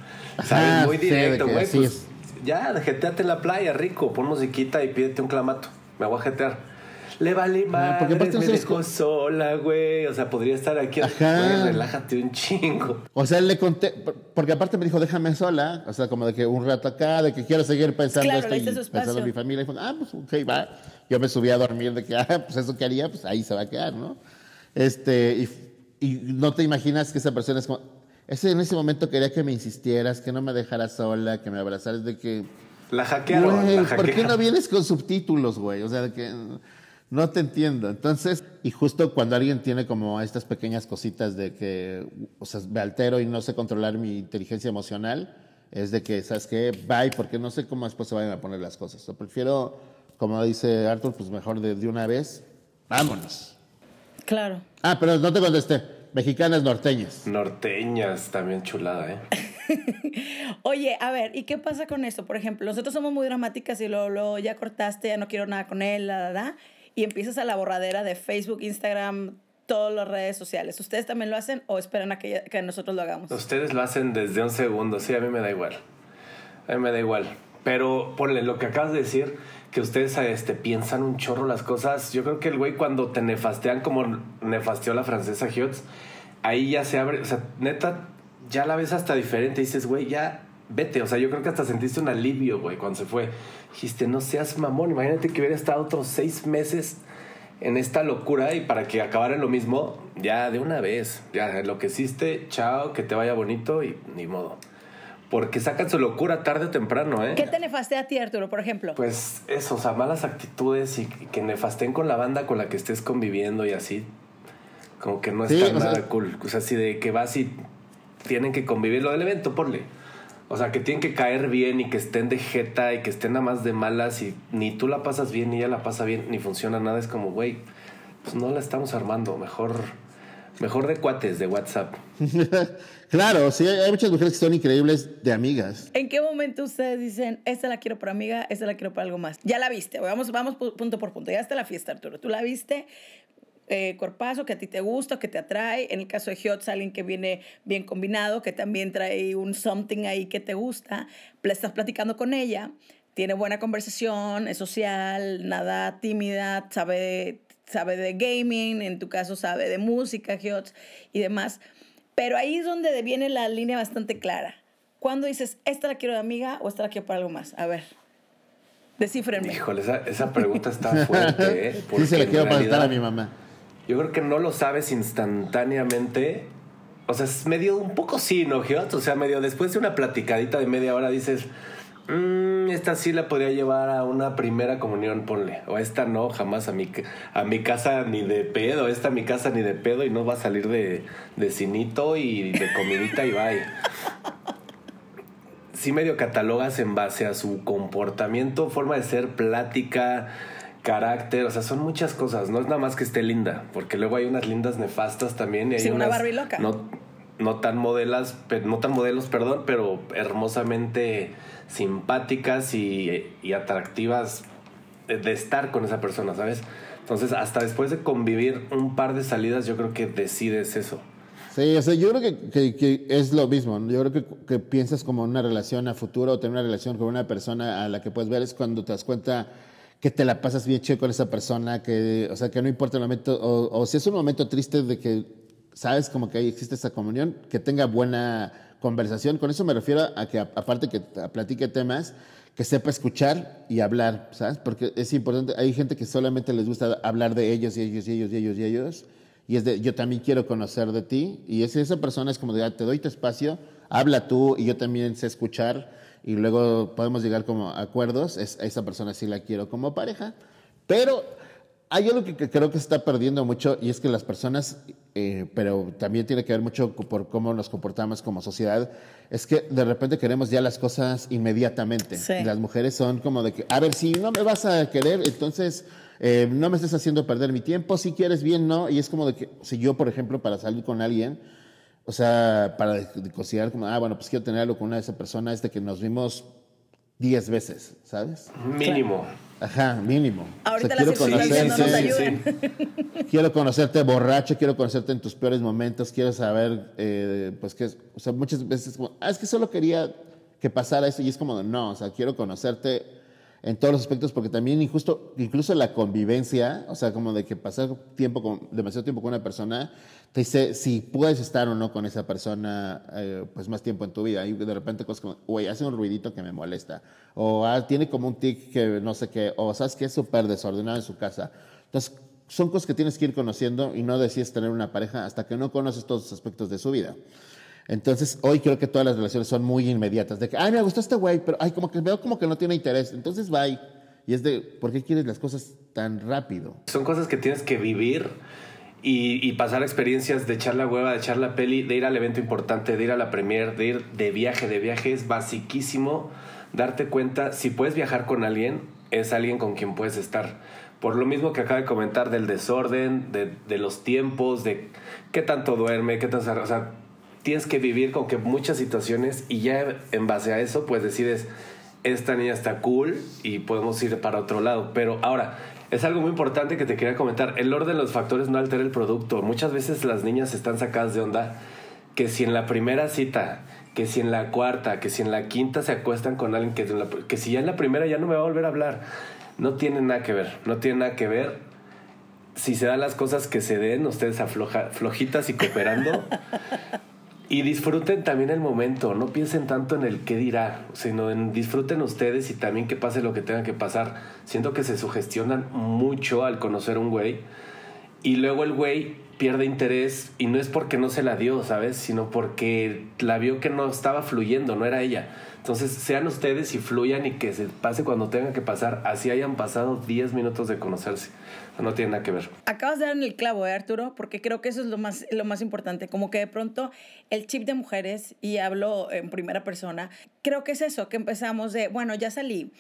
¿Sabes? Ajá, muy sí, directo, güey. así Pues, es. ya, jeteate en la playa, rico, pon musiquita y pídete un clamato. Me voy a jetear. Le vale Ah, aparte me dejó sola, güey. O sea, podría estar aquí. Ajá. Güey, relájate un chingo. O sea, le conté, por- porque aparte me dijo, déjame sola, o sea, como de que un rato acá, de que quiero seguir pensando Claro, esto y pensando en mi familia. Y fue, ah, pues ok, va. Yo me subí a dormir de que, ah, pues eso que haría, pues ahí se va a quedar, ¿no? Este, y, y no te imaginas que esa persona es como, ese, en ese momento quería que me insistieras, que no me dejaras sola, que me abrazaras, de que, La hackearon. güey, la ¿por qué no vienes con subtítulos, güey? O sea, de que no te entiendo. Entonces, y justo cuando alguien tiene como estas pequeñas cositas de que, o sea, me altero y no sé controlar mi inteligencia emocional, es de que, ¿sabes qué? Bye, porque no sé cómo después se vayan a poner las cosas. Yo prefiero, como dice Arthur, pues mejor de, de una vez, vámonos. Claro. Ah, pero no te contesté. Mexicanas norteñas. Norteñas, también chulada, ¿eh? Oye, a ver, ¿y qué pasa con esto? Por ejemplo, nosotros somos muy dramáticas y luego, luego ya cortaste, ya no quiero nada con él, la, la, la, y empiezas a la borradera de Facebook, Instagram, todas las redes sociales. ¿Ustedes también lo hacen o esperan a que, que nosotros lo hagamos? Ustedes lo hacen desde un segundo, sí, a mí me da igual. A mí me da igual. Pero ponle lo que acabas de decir, que ustedes este, piensan un chorro las cosas. Yo creo que el güey cuando te nefastean como nefasteó la francesa Hughes, ahí ya se abre, o sea, neta, ya la ves hasta diferente. Dices, güey, ya vete. O sea, yo creo que hasta sentiste un alivio, güey, cuando se fue. Dijiste, no seas mamón, imagínate que hubiera estado otros seis meses en esta locura y para que acabara lo mismo, ya de una vez, ya enloqueciste, chao, que te vaya bonito y ni modo. Porque sacan su locura tarde o temprano, ¿eh? ¿Qué te nefastea a ti, Arturo, por ejemplo? Pues eso, o sea, malas actitudes y que nefasten con la banda con la que estés conviviendo y así. Como que no Sí, está o sea- nada cool. O sea, así de que vas y tienen que convivir lo del evento, ponle. O sea, que tienen que caer bien y que estén de jeta y que estén nada más de malas y ni tú la pasas bien, ni ella la pasa bien, ni funciona nada. Es como, güey, pues no la estamos armando. Mejor, mejor de cuates, de WhatsApp. claro, sí, hay muchas mujeres que son increíbles de amigas. ¿En qué momento ustedes dicen, esta la quiero por amiga, esta la quiero por algo más? Ya la viste, vamos, vamos pu- punto por punto. Ya está la fiesta, Arturo. Tú la viste, eh, cuerpazo, que a ti te gusta, que te atrae. En el caso de Hyotz, alguien que viene bien combinado, que también trae un something ahí que te gusta. Estás platicando con ella, tiene buena conversación, es social, nada tímida, sabe, sabe de gaming, en tu caso sabe de música, Hyotz y demás. Pero ahí es donde viene la línea bastante clara. Cuando dices, esta la quiero de amiga o esta la quiero para algo más? A ver, descífrenme. Híjole, esa, esa pregunta está fuerte, ¿eh? Sí, se la quiero preguntar a mi mamá. Yo creo que no lo sabes instantáneamente. O sea, es medio un poco sí, ¿no, Giot? O sea, medio después de una platicadita de media hora dices, "Mm, esta sí la podría llevar a una primera comunión, ponle. O esta no, jamás a mi, a mi casa ni de pedo. Esta a mi casa ni de pedo y no va a salir de, de cinito y de comidita y bye. Sí medio catalogas en base a su comportamiento, forma de ser, plática, carácter, o sea, son muchas cosas, no es nada más que esté linda, porque luego hay unas lindas nefastas también y hay Sí, una Barbie loca. No, no tan modelas, no tan modelos, perdón, pero hermosamente simpáticas y, y atractivas de, estar con esa persona, ¿sabes? Entonces, hasta después de convivir un par de salidas, yo creo que decides eso. Sí, o sea, yo creo que, que- es lo mismo. Yo creo que, que piensas como una relación a futuro o tener una relación con una persona a la que puedes ver es cuando te das cuenta que te la pasas bien chido con esa persona, que, o sea, que no importa el momento, o si es un momento triste de que sabes como que ahí existe esa comunión, que tenga buena conversación. Con eso me refiero a que aparte que platique temas, que sepa escuchar y hablar, ¿sabes? Porque es importante, hay gente que solamente les gusta hablar de ellos y ellos y ellos y ellos y ellos. Y es de, yo también quiero conocer de ti. Y es, esa persona es como de, ah, te doy tu espacio, habla tú y yo también sé escuchar y luego podemos llegar como a acuerdos, a esa persona sí la quiero como pareja, pero hay algo que, creo que se está perdiendo mucho y es que las personas, eh, pero también tiene que ver mucho por cómo nos comportamos como sociedad, es que de repente queremos ya las cosas inmediatamente. Las mujeres son como de que, a ver, si no me vas a querer, entonces eh, no me estés haciendo perder mi tiempo, si quieres bien, no. Y es como de que, si yo, por ejemplo, para salir con alguien, o sea, para considerar como, ah, bueno, pues quiero tener algo con una de esas personas, es de que nos vimos 10 veces, ¿sabes? Mínimo. Ajá, mínimo. Ahorita quiero conocerte, quiero conocerte borracho, quiero conocerte en tus peores momentos, quiero saber, eh, pues que, o sea, muchas veces como, ah, es que solo quería que pasara eso y es como, no, o sea, quiero conocerte en todos los aspectos, porque también injusto, incluso la convivencia, o sea, como de que pasar tiempo con, demasiado tiempo con una persona, te dice si puedes estar o no con esa persona, eh, pues más tiempo en tu vida. Y de repente cosas como, güey, hace un ruidito que me molesta, o ah, tiene como un tic que no sé qué, o sabes que es súper desordenado en su casa. Entonces, son cosas que tienes que ir conociendo y no decides tener una pareja hasta que no conoces todos los aspectos de su vida. Entonces, hoy creo que todas las relaciones son muy inmediatas. De que, ay, me gustó este güey, pero ay, como que veo como que no tiene interés. Entonces, bye. Y es de, ¿por qué quieres las cosas tan rápido? Son cosas que tienes que vivir y, pasar experiencias de echar la hueva, de echar la peli, de ir al evento importante, de ir a la premier, de ir de viaje. De viaje es basiquísimo darte cuenta, si puedes viajar con alguien, es alguien con quien puedes estar. Por lo mismo que acaba de comentar del desorden, de, de los tiempos, de qué tanto duerme, qué tanto... O sea, tienes que vivir con que muchas situaciones y ya en base a eso pues decides esta niña está cool y podemos ir para otro lado. Pero ahora, es algo muy importante que te quería comentar. El orden de los factores no altera el producto. Muchas veces las niñas están sacadas de onda que si en la primera cita, que si en la cuarta, que si en la quinta se acuestan con alguien que, que si ya en la primera ya no me va a volver a hablar. No tiene nada que ver, no tiene nada que ver. Si se dan las cosas que se den, ustedes afloja, flojitas y cooperando, Y disfruten también el momento, no piensen tanto en el qué dirá, sino en disfruten ustedes y también que pase lo que tenga que pasar. Siento que se sugestionan mucho al conocer un güey y luego el güey pierde interés y no es porque no se la dio, ¿sabes? Sino porque la vio que no estaba fluyendo, no era ella. Entonces sean ustedes y fluyan y que se pase cuando tenga que pasar, así hayan pasado 10 minutos de conocerse no tiene nada que ver. Acabas de dar en el clavo, ¿eh, Arturo? Porque creo que eso es lo más, lo más importante. Como que de pronto el chip de mujeres, y hablo en primera persona, creo que es eso, que empezamos de, bueno, ya salí,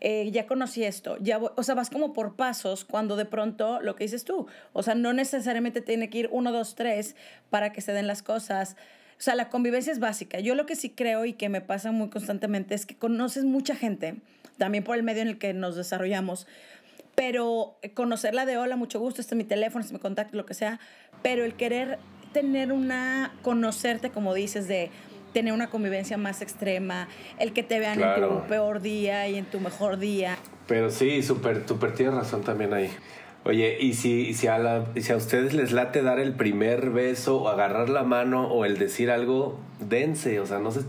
eh, ya conocí esto, ya o sea, vas como por pasos cuando de pronto lo que dices tú, o sea, no necesariamente tiene que ir uno, dos, tres para que se den las cosas. O sea, la convivencia es básica. Yo lo que sí creo y que me pasa muy constantemente es que conoces mucha gente, también por el medio en el que nos desarrollamos, pero conocerla de hola, mucho gusto, este es mi teléfono, este es mi contacto, lo que sea, pero el querer tener una, conocerte, como dices, de tener una convivencia más extrema, el que te vean en tu peor día y en tu mejor día. Pero sí, súper, súper tienes razón también ahí. Oye, y si, si, a si a ustedes les late dar el primer beso o agarrar la mano o el decir algo, dense, o sea, no se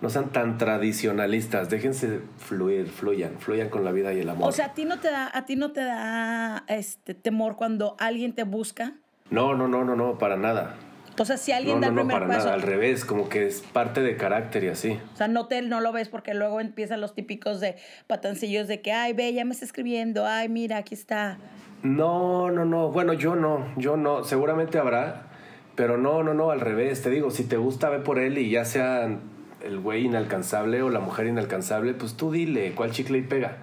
no sean tan tradicionalistas, déjense fluir, fluyan, fluyan con la vida y el amor. O sea, ¿a ti no te da, a ti no te da este temor cuando alguien te busca? No, no, no, no, no, para nada. O sea, si alguien da el primer no, para nada, al revés, como que es parte de carácter y así. O sea, no te no lo ves porque luego empiezan los típicos de patancillos de que, ay, ve, ya me está escribiendo, ay, mira, aquí está. No, no, no. Bueno, yo no, yo no. Seguramente habrá, pero no, no, no, al revés. Te digo, si te gusta, ve por él y ya sea el güey inalcanzable o la mujer inalcanzable, pues tú dile cuál chicle y pega.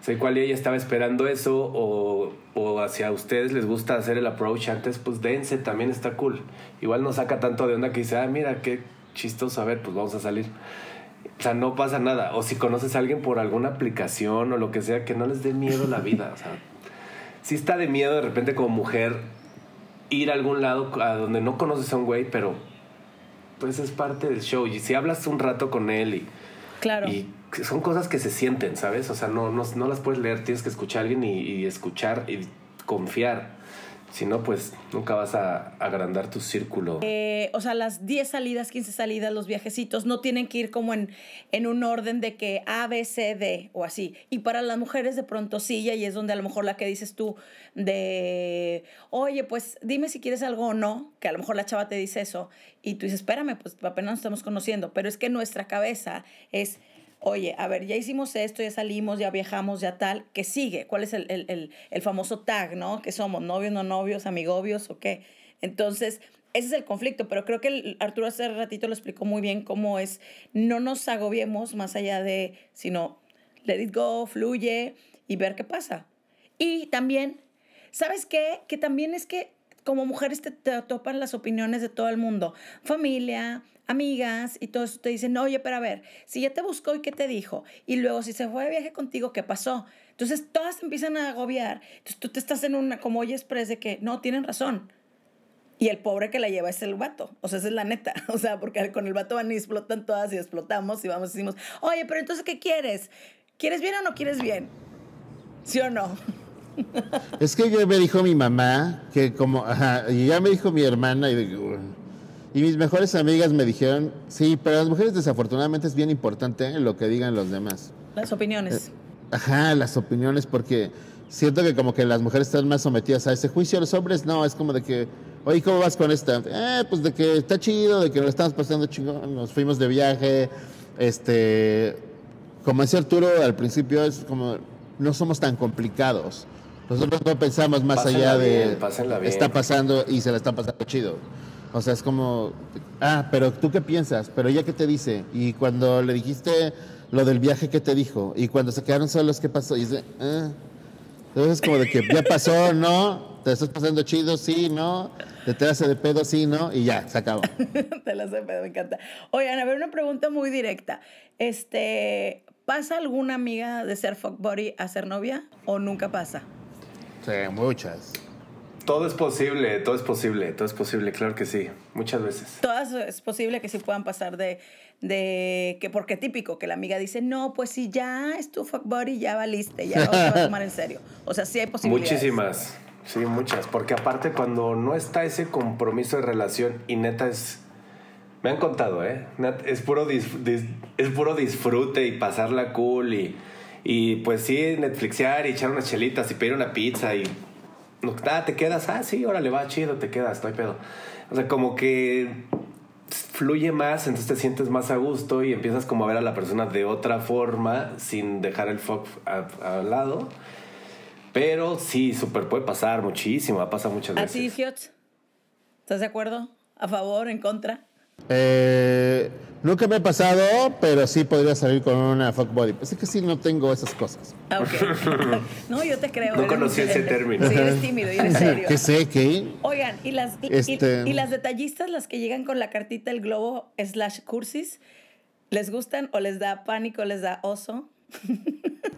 sé cuál ella estaba esperando eso o, o hacia ustedes les gusta hacer el approach antes, pues dense, también está cool. Igual no saca tanto de onda que dice, ah, mira, qué chistoso, a ver, pues vamos a salir. O sea, no pasa nada. O si conoces a alguien por alguna aplicación o lo que sea, que no les dé miedo la vida. O sea, sí está de miedo de repente como mujer ir a algún lado a donde no conoces a un güey, pero pues es parte del show. Y si hablas un rato con él y Claro. Y son cosas que se sienten, ¿sabes? O sea, no, no, no las puedes leer, tienes que escuchar a alguien y, y escuchar y confiar. Si no, pues nunca vas a agrandar tu círculo. Eh, o sea, las 10 salidas, 15 salidas, los viajecitos, no tienen que ir como en, en un orden de que A, B, C, D o así. Y para las mujeres de pronto sí, y es donde a lo mejor la que dices tú de, oye, pues dime si quieres algo o no, que a lo mejor la chava te dice eso, y tú dices, espérame, pues apenas nos estamos conociendo, pero es que nuestra cabeza es oye, a ver, ya hicimos esto, ya salimos, ya viajamos, ya tal, ¿qué sigue? ¿Cuál es el, el, el, famoso tag, ¿no? ¿Qué somos? ¿Novios, no novios, amigobios o qué? Entonces, ese es el conflicto, pero creo que Arturo hace ratito lo explicó muy bien cómo es, no nos agobiemos más allá de, sino let it go, fluye y ver qué pasa. Y también, ¿sabes qué? Que también es que como mujeres te, te topan las opiniones de todo el mundo, familia, amigas y todo eso te dicen, oye, pero a ver, si ya te buscó y qué te dijo, y luego si se fue de viaje contigo, ¿qué pasó? Entonces todas empiezan a agobiar. Entonces tú te estás en una, como oye express de que no, tienen razón. Y el pobre que la lleva es el vato. O sea, esa es la neta. O sea, porque con el vato van y explotan todas y explotamos y vamos y decimos, oye, pero entonces, ¿qué quieres? ¿Quieres bien o no quieres bien? ¿Sí o no? Es que ya me dijo mi mamá que como, ajá, y ya me dijo mi hermana y digo, y mis mejores amigas me dijeron, sí, pero las mujeres desafortunadamente es bien importante lo que digan los demás. Las opiniones. Eh, ajá, las opiniones, porque siento que como que las mujeres están más sometidas a ese juicio, los hombres no, es como de que, oye, ¿cómo vas con esta? Eh, pues de que está chido, de que lo estamos pasando chingón, nos fuimos de viaje, este, como decía Arturo al principio, es como, no somos tan complicados. Nosotros no pensamos más allá de, está pasando y se la está pasando chido. O sea, es como, ah, pero tú qué piensas, pero ella qué te dice. Y cuando le dijiste lo del viaje, ¿qué te dijo? Y cuando se quedaron solos, ¿qué pasó? Y dice, ah. Entonces es como de que ya pasó, ¿no? Te estás pasando chido, sí, ¿no? Te hace de pedo, sí, ¿no? Y ya, se acabó. te la hace de pedo, me encanta. Oigan, a ver, una pregunta muy directa. Este, ¿pasa alguna amiga de ser fuckbody a ser novia o nunca pasa? Sí, muchas. Todo es posible, todo es posible, todo es posible, claro que sí, muchas veces. Todas es posible que sí puedan pasar de, de que, porque típico, que la amiga dice, no, pues si ya es tu fuck buddy, ya valiste, ya no te va a tomar en serio. O sea, sí hay posibilidades. Muchísimas, sí, muchas, porque aparte cuando no está ese compromiso de relación y neta es... Me han contado, ¿eh? Es puro, es puro disfrute y pasarla cool y, y pues sí, Netflixear y echar unas chelitas y pedir una pizza y ah, te quedas, ah, sí, órale, va chido, te quedas, no hay pedo. O sea, como que fluye más, entonces te sientes más a gusto y empiezas como a ver a la persona de otra forma sin dejar el fuck al lado. Pero sí, súper puede pasar muchísimo, ha pasado muchas veces. ¿A ti, ¿Estás de acuerdo? ¿A favor? ¿En contra? Eh, nunca me ha pasado, pero sí podría salir con una fuck body. Pues es que sí no tengo esas cosas. Ah, ok. no, yo te creo. No conocí ese término. Sí, eres tímido y eres serio. ¿Qué sé? ¿Qué? Oigan, ¿y las, este... y, las detallistas, las que llegan con la cartita el globo slash cursis, ¿les gustan o les da pánico, les da oso?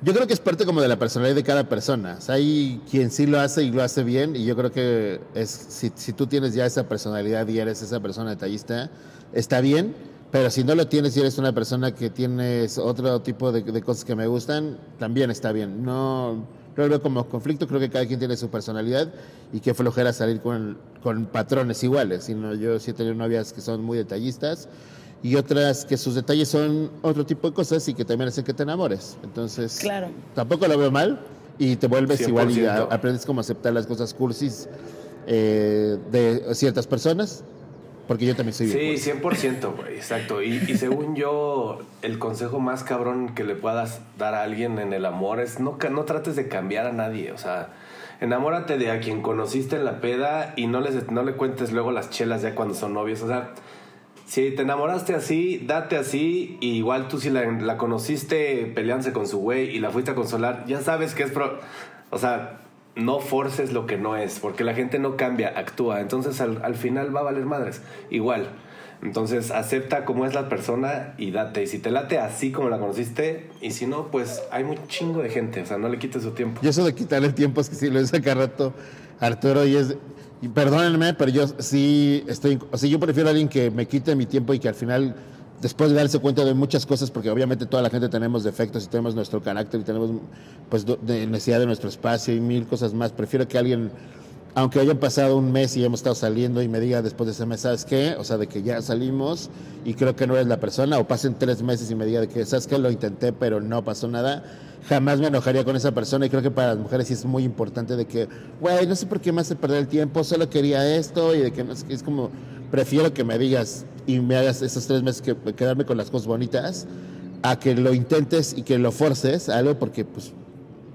Yo creo que es parte como de la personalidad de cada persona. hay quien sí lo hace y lo hace bien y yo creo que es si, si tú tienes ya esa personalidad y eres esa persona detallista, está bien, pero si no lo tienes y eres una persona que tienes otro tipo de, cosas que me gustan, también está bien. No, no lo veo como conflicto, creo que cada quien tiene su personalidad y qué flojera salir con, con patrones iguales. Sino yo sí he tenido novias que son muy detallistas y otras que sus detalles son otro tipo de cosas y que también hacen que te enamores. Entonces, claro. tampoco lo veo mal y te vuelves igual y aprendes cómo aceptar las cosas cursis eh, de ciertas personas porque yo también soy Sí, 100%, güey, exacto. Y, y, según yo, el consejo más cabrón que le puedas dar a alguien en el amor es no, no trates de cambiar a nadie. O sea, enamórate de a quien conociste en la peda y no, les, no le cuentes luego las chelas ya cuando son novios. O sea, si te enamoraste así, date así. Y igual tú si la, la conociste peleándose con su güey y la fuiste a consolar, ya sabes que es... Pro, o sea, no forces lo que no es, porque la gente no cambia, actúa. Entonces al, final va a valer madres. Igual. Entonces acepta cómo es la persona y date. Y si te late así como la conociste, y si no, pues hay muy chingo de gente. O sea, no le quites su tiempo. Y eso de quitarle tiempo es que si lo dice cada rato Arturo y es. Y perdónenme, pero yo sí estoy. O sea, yo prefiero a alguien que me quite mi tiempo y que al final después de darse cuenta de muchas cosas, porque obviamente toda la gente tenemos defectos y tenemos nuestro carácter y tenemos pues necesidad de nuestro espacio y mil cosas más, prefiero que alguien aunque haya pasado un mes y hemos estado saliendo y me diga después de ese mes, ¿sabes qué? O sea, de que ya salimos y creo que no eres la persona, o pasen tres meses y me diga de que, ¿sabes qué? Lo intenté, pero no pasó nada. Jamás me enojaría con esa persona y creo que para las mujeres sí es muy importante de que, güey, no sé por qué me hace perder el tiempo, solo quería esto y de que no sé, es como, prefiero que me digas y me hagas esos tres meses que quedarme con las cosas bonitas a que lo intentes y que lo forces a algo porque pues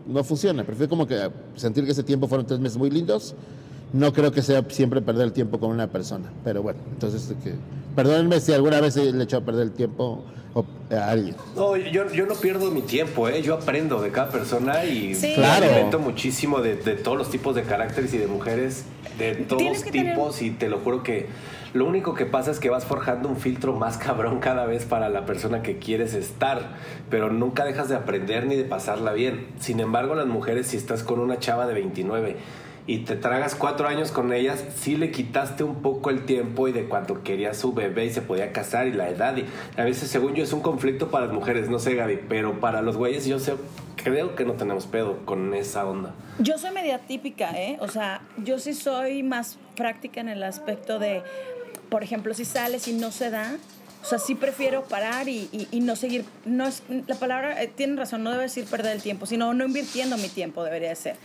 no funciona. Prefiero como que sentir que ese tiempo fueron tres meses muy lindos. No creo que sea siempre perder el tiempo con una persona. Pero bueno, entonces, que, perdónenme si alguna vez le he echado a perder el tiempo a alguien. No, yo, yo no pierdo mi tiempo, ¿eh? yo aprendo de cada persona y claro. muchísimo de, de, todos los tipos de caracteres y de mujeres, de todos tipos, y te lo juro que lo único que pasa es que vas forjando un filtro más cabrón cada vez para la persona que quieres estar, pero nunca dejas de aprender ni de pasarla bien. Sin embargo, las mujeres, si estás con una chava de 29 y te tragas cuatro años con ellas, sí le quitaste un poco el tiempo y de cuando quería su bebé y se podía casar y la edad. Y a veces, según yo, es un conflicto para las mujeres, no sé, Gaby, pero para los güeyes yo sé, creo que no tenemos pedo con esa onda. Yo soy media típica, ¿eh? O sea, yo sí soy más práctica en el aspecto de por ejemplo, si sales y no se da, o sea, sí prefiero parar y, no seguir. No es, la palabra, eh, tienen razón, no debe decir perder el tiempo, sino no invirtiendo mi tiempo, debería de ser.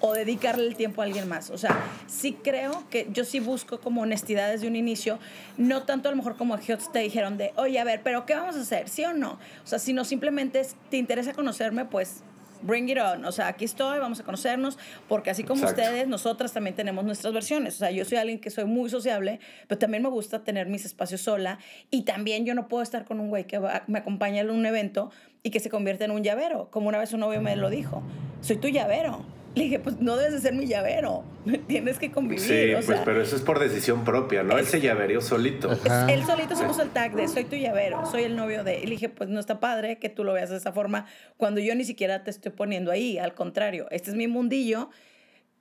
O dedicarle el tiempo a alguien más. O sea, sí creo que yo sí busco como honestidad desde un inicio, no tanto a lo mejor como a te dijeron de, oye, a ver, pero ¿qué vamos a hacer? ¿Sí o no? O sea, sino simplemente te interesa conocerme, pues bring it on. O sea, aquí estoy, vamos a conocernos, porque así como ustedes, nosotras también tenemos nuestras versiones. O sea, yo soy alguien que soy muy sociable, pero también me gusta tener mis espacios sola. Y también yo no puedo estar con un güey que me acompaña en un evento y que se convierte en un llavero. Como una vez un novio me lo dijo, soy tu llavero. Le dije, pues no debes de ser mi llavero, tienes que convivir. Sí, pues pero eso es por decisión propia, ¿no? él se llavereó solito. él solito se puso el tag de soy tu llavero, soy el novio de. Y le dije, pues no está padre que tú lo veas de esa forma cuando yo ni siquiera te estoy poniendo ahí, al contrario, este es mi mundillo.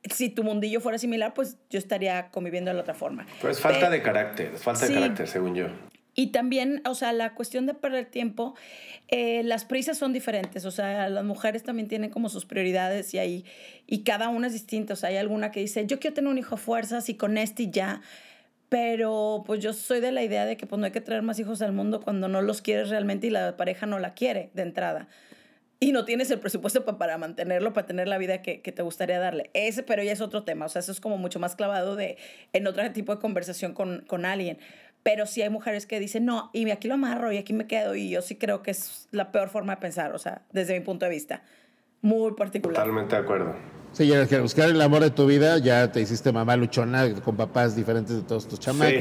Si tu mundillo fuera similar, pues yo estaría conviviendo de la otra forma. Pues falta de carácter, es falta de carácter, según yo. Y también, o sea, la cuestión de perder tiempo, eh, las prisas son diferentes, o sea, las mujeres también tienen como sus prioridades y ahí, y cada una es distinta, o sea, hay alguna que dice, yo quiero tener un hijo a fuerzas y con este ya, pero pues yo soy de la idea de que pues no hay que traer más hijos al mundo cuando no los quieres realmente y la pareja no la quiere de entrada. Y no tienes el presupuesto para, mantenerlo, para tener la vida que, que, te gustaría darle. Ese, pero ya es otro tema. O sea, eso es como mucho más clavado de en otro tipo de conversación con, con alguien. Pero sí hay mujeres que dicen, no, y aquí lo amarro y aquí me quedo. Y yo sí creo que es la peor forma de pensar, o sea, desde mi punto de vista. Muy particular. Totalmente de acuerdo. Sí, ya que buscar el amor de tu vida, ya te hiciste mamá luchona con papás diferentes de todos tus chamacos.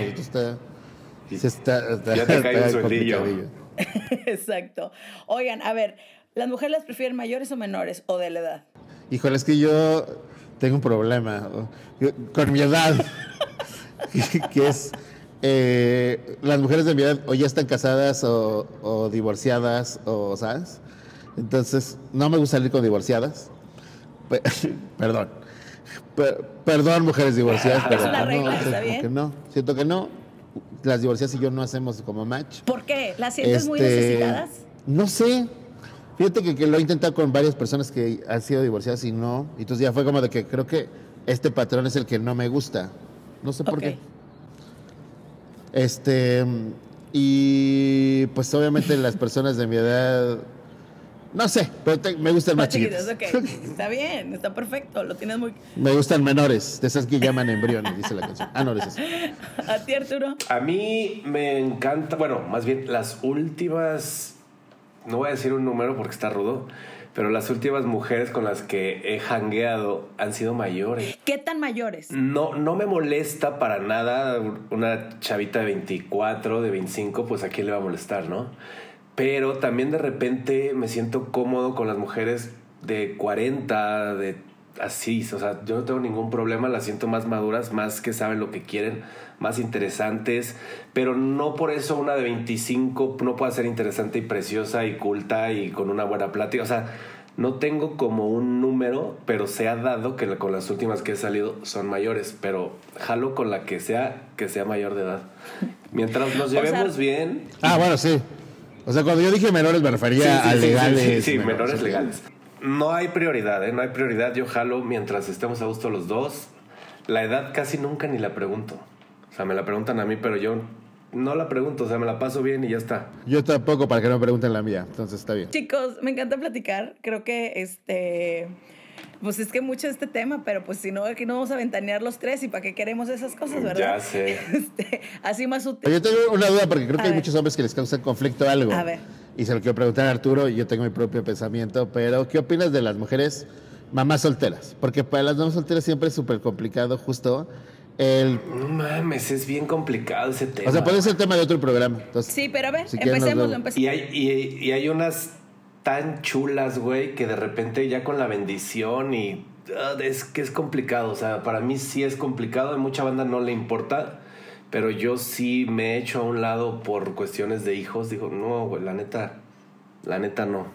Sí. Está, ya te cae un sueldillo. Exacto. Oigan, a ver, ¿las mujeres las prefieren mayores o menores o de la edad? Híjole, es que yo tengo un problema con mi edad, que es eh, las mujeres de mi edad o ya están casadas o, divorciadas o, ¿sabes? Entonces, no me gusta salir con divorciadas. perdón. perdón, mujeres divorciadas, pero no, no, siento que no. Las divorciadas y yo no hacemos como match. ¿Por qué? ¿Las sientes muy este, necesitadas? No sé. Fíjate que, lo he intentado con varias personas que han sido divorciadas y no. Entonces ya fue como de que creo que este patrón es el que no me gusta. No sé por qué. Este, y pues obviamente las personas de mi edad, no sé, pero me gustan más chiquitos. Está bien, está perfecto, lo tienes muy... Me gustan menores, de esas que llaman embriones, dice la canción. Ah, no, es eso. ¿A ti, Arturo? A mí me encanta, bueno, más bien las últimas, no voy a decir un número porque está rudo, pero las últimas mujeres con las que he hangueado han sido mayores. ¿Qué tan mayores? No, no me molesta para nada una chavita de 24, de 25, pues a quién le va a molestar, ¿no? Pero también de repente me siento cómodo con las mujeres de 40, de así, o sea, yo no tengo ningún problema, las siento más maduras, más que saben lo que quieren, más interesantes, pero no por eso una de 25 no puede ser interesante y preciosa y culta y con una buena plática, o sea, No tengo como un número, pero se ha dado que con las últimas que he salido son mayores, pero jalo con la que sea que sea mayor de edad. Mientras nos llevemos bien. Ah, bueno, sí. O sea, cuando yo dije menores me refería a legales. Sí, menores, legales. No hay prioridad, ¿eh? No hay prioridad. Yo jalo mientras estemos a gusto los dos. La edad casi nunca ni la pregunto. O sea, me la preguntan a mí, pero yo no la pregunto, o sea, me la paso bien y ya está. Yo tampoco para que no me pregunten la mía, entonces está bien. Chicos, me encanta platicar. Creo que este. Pues es que mucho este tema, pero pues si no, aquí no vamos a ventanear los tres y para qué queremos esas cosas, ¿verdad? Ya sé. Este, así más útil. Yo tengo una duda porque creo que hay muchos hombres que les causa conflicto algo. A ver. Y se lo quiero preguntar a Arturo y yo tengo mi propio pensamiento, pero ¿qué opinas de las mujeres mamás solteras? Porque para las mamás solteras siempre es súper complicado justo el... No mames, es bien complicado ese tema. O sea, puede ser tema de otro programa. sí, pero a ver, empecemos, empecemos. Y hay, y, hay unas tan chulas, güey, que de repente ya con la bendición y ah, es que es complicado. O sea, para mí sí es complicado. A mucha banda no le importa. Pero yo sí me he hecho a un lado por cuestiones de hijos. Digo, no, güey, la neta, la neta no.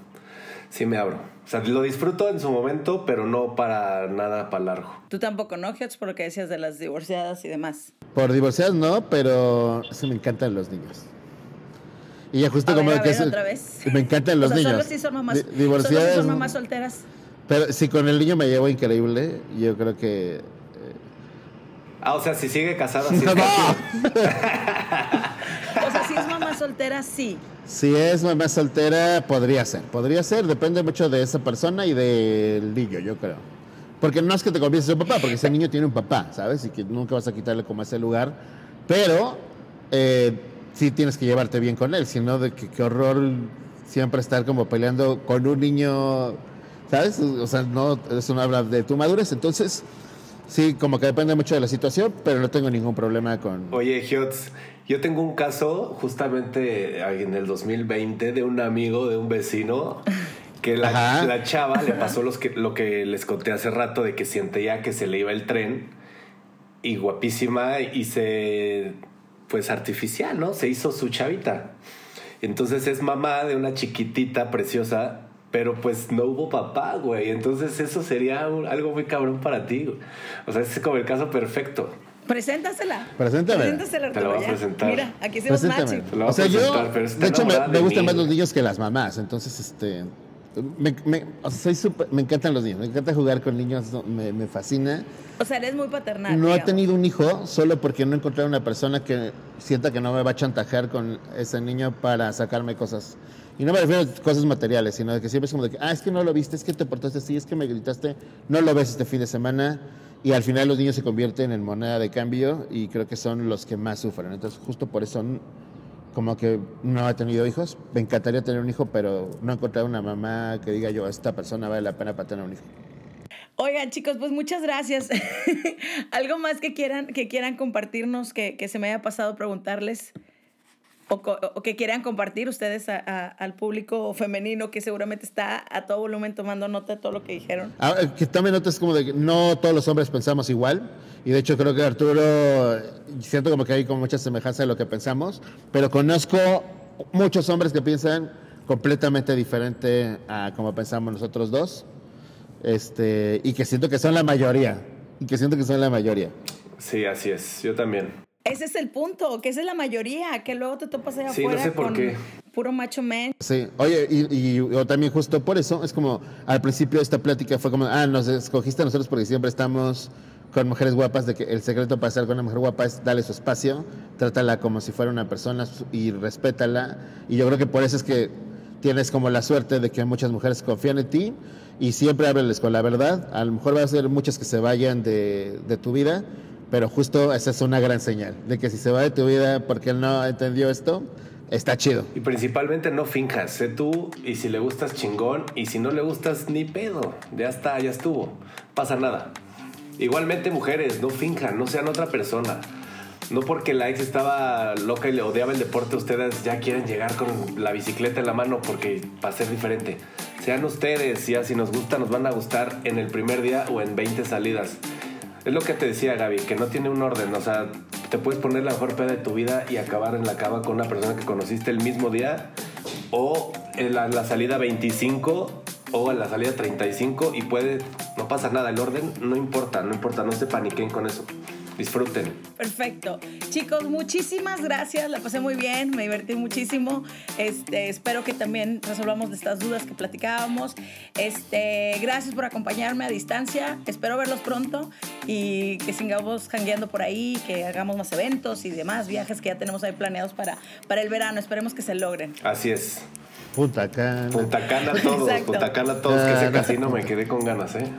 Sí me abro. O sea, lo disfruto en su momento, pero no para nada para largo. Tú tampoco, ¿no, Hets? Por lo que decías de las divorciadas y demás. Por divorciadas no, pero sí me encantan los niños. Y ya justo como que otra vez. me encantan los niños. Solo si son mamás, divorciadas, solo si son mamás solteras. Pero si con el niño me llevo increíble, yo creo que Ah, o sea, si sigue casada, sí. No, no. o sea, si es mamá soltera, sí. Si es mamá soltera, podría ser. Podría ser, depende mucho de esa persona y del niño, yo creo. Porque no es que te conviertas en papá, porque ese niño tiene un papá, ¿sabes? Y que nunca vas a quitarle como ese lugar. Pero eh, sí tienes que llevarte bien con él, sino de que qué horror siempre estar como peleando con un niño, ¿sabes? O sea, no, eso no habla de tu madurez. Entonces, sí, como que depende mucho de la situación, pero no tengo ningún problema con... Oye, Hiots, yo tengo un caso justamente en el 2020 de un amigo, de un vecino, que la, chava le pasó los que, lo que les conté hace rato de que ya que se le iba el tren y guapísima y se, pues artificial, ¿no? Se hizo su chavita. Entonces es mamá de una chiquitita preciosa, pero pues no hubo papá, güey. Entonces eso sería algo muy cabrón para ti. O sea, es como el caso perfecto. Preséntasela. Preséntame. Preséntasela, Te la voy a presentar. Mira, aquí se matching. O sea, yo, de hecho, me, gustan más los niños que las mamás. Entonces, este... Me, me, o sea, soy me encantan los niños, me encanta jugar con niños, me, me fascina. O sea, eres muy paternal. No he tenido un hijo solo porque no he encontrado una persona que sienta que no me va a chantajear con ese niño para sacarme cosas. Y no me refiero a cosas materiales, sino de que siempre es como de que, ah, es que no lo viste, es que te portaste así, es que me gritaste, no lo ves este fin de semana y al final los niños se convierten en moneda de cambio y creo que son los que más sufren. Entonces, justo por eso, como que no he tenido hijos. Me encantaría tener un hijo, pero no he encontrado una mamá que diga yo, esta persona vale la pena para tener un hijo. Oigan, chicos, pues muchas gracias. ¿Algo más que quieran, que quieran compartirnos, que, que se me haya pasado preguntarles? O, que quieran compartir ustedes al público femenino que seguramente está a todo volumen tomando nota de todo lo que dijeron. Ah, eh, que también notas como de que no todos los hombres pensamos igual. Y de hecho creo que Arturo, siento como que hay como mucha semejanza de lo que pensamos, pero conozco muchos hombres que piensan completamente diferente a como pensamos nosotros dos. Este, y que siento que son la mayoría. Y que siento que son la mayoría. Sí, así es. Yo también. Ese es el punto, que esa es la mayoría, que luego te topas allá sí, afuera no sé por con qué. puro macho man. Sí, oye, y, yo también justo por eso, es como al principio de esta plática fue como, ah, nos escogiste a nosotros porque siempre estamos con mujeres guapas, de que el secreto para estar con una mujer guapa es darle su espacio, trátala como si fuera una persona y respétala. Y yo creo que por eso es que tienes como la suerte de que muchas mujeres confían en ti y siempre hábleles con la verdad. A lo mejor va a ser muchas que se vayan de, de tu vida, pero justo esa es una gran señal de que si se va de tu vida porque él no entendió esto, está chido. Y principalmente no finjas, sé tú y si le gustas chingón y si no le gustas ni pedo, ya está, ya estuvo, pasa nada. Igualmente mujeres, no finjan, no sean otra persona. No porque la ex estaba loca y le odiaba el deporte, ustedes ya quieren llegar con la bicicleta en la mano porque va a ser diferente. Sean ustedes, ya si nos gusta, nos van a gustar en el primer día o en 20 salidas. Es lo que te decía Gaby, que no tiene un orden. O sea, te puedes poner la mejor peda de tu vida y acabar en la cama con una persona que conociste el mismo día. O en la, salida 25 o en la salida 35 y puede, no pasa nada, el orden no importa, no importa, no se paniquen con eso. Disfruten. Perfecto. Chicos, muchísimas gracias. La pasé muy bien, me divertí muchísimo. Este, espero que también resolvamos estas dudas que platicábamos. Este, gracias por acompañarme a distancia. Espero verlos pronto y que sigamos jangueando por ahí, que hagamos más eventos y demás viajes que ya tenemos ahí planeados para, para el verano. Esperemos que se logren. Así es. Punta Cana. Punta Cana todos, Exacto. Punta Cana todos, que ese casino me quedé con ganas, ¿eh?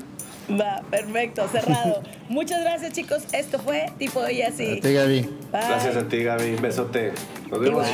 Va, perfecto, cerrado. Muchas gracias, chicos. Esto fue Tipo y así. A ti, Gaby. Bye. Gracias a ti, Gaby. Besote. Nos vemos.